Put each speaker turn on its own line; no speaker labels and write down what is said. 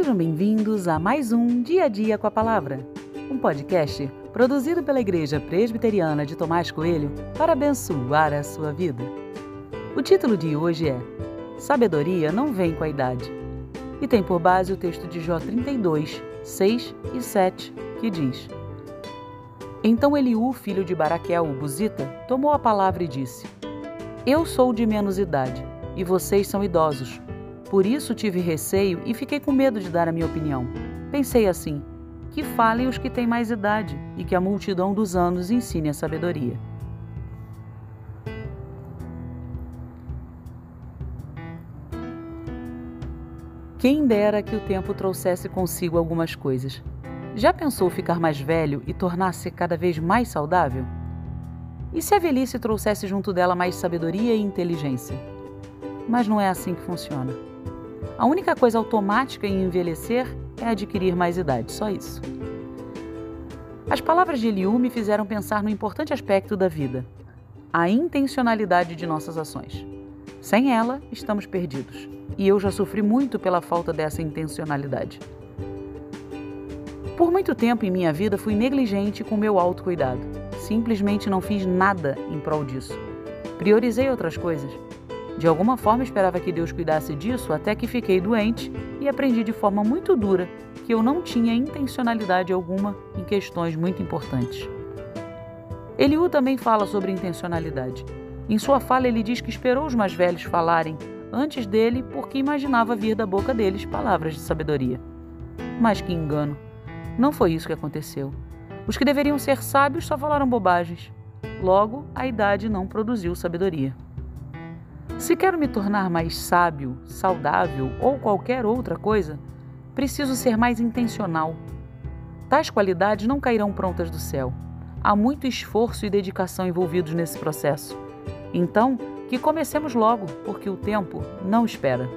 Sejam bem-vindos a mais um Dia a Dia com a Palavra, um podcast produzido pela Igreja Presbiteriana de Tomás Coelho para abençoar a sua vida. O título de hoje é Sabedoria não vem com a idade e tem por base o texto de Jó 32, 6 e 7, que diz: Então Eliú, filho de Baraquel, o Buzita, tomou a palavra e disse: Eu sou de menos idade e vocês são idosos. Por isso tive receio e fiquei com medo de dar a minha opinião. Pensei assim: que falem os que têm mais idade e que a multidão dos anos ensine a sabedoria. Quem dera que o tempo trouxesse consigo algumas coisas. Já pensou ficar mais velho e tornar-se cada vez mais saudável? E se a velhice trouxesse junto dela mais sabedoria e inteligência? Mas não é assim que funciona. A única coisa automática em envelhecer é adquirir mais idade, só isso. As palavras de Eliú me fizeram pensar no importante aspecto da vida, a intencionalidade de nossas ações. Sem ela, estamos perdidos. E eu já sofri muito pela falta dessa intencionalidade. Por muito tempo em minha vida fui negligente com meu autocuidado. Simplesmente não fiz nada em prol disso. Priorizei outras coisas de alguma forma esperava que Deus cuidasse disso até que fiquei doente e aprendi de forma muito dura que eu não tinha intencionalidade alguma em questões muito importantes. Eliú também fala sobre intencionalidade. Em sua fala, ele diz que esperou os mais velhos falarem antes dele porque imaginava vir da boca deles palavras de sabedoria. Mas que engano! Não foi isso que aconteceu. Os que deveriam ser sábios só falaram bobagens. Logo, a idade não produziu sabedoria. Se quero me tornar mais sábio, saudável ou qualquer outra coisa, preciso ser mais intencional. Tais qualidades não cairão prontas do céu. Há muito esforço e dedicação envolvidos nesse processo. Então, que comecemos logo, porque o tempo não espera.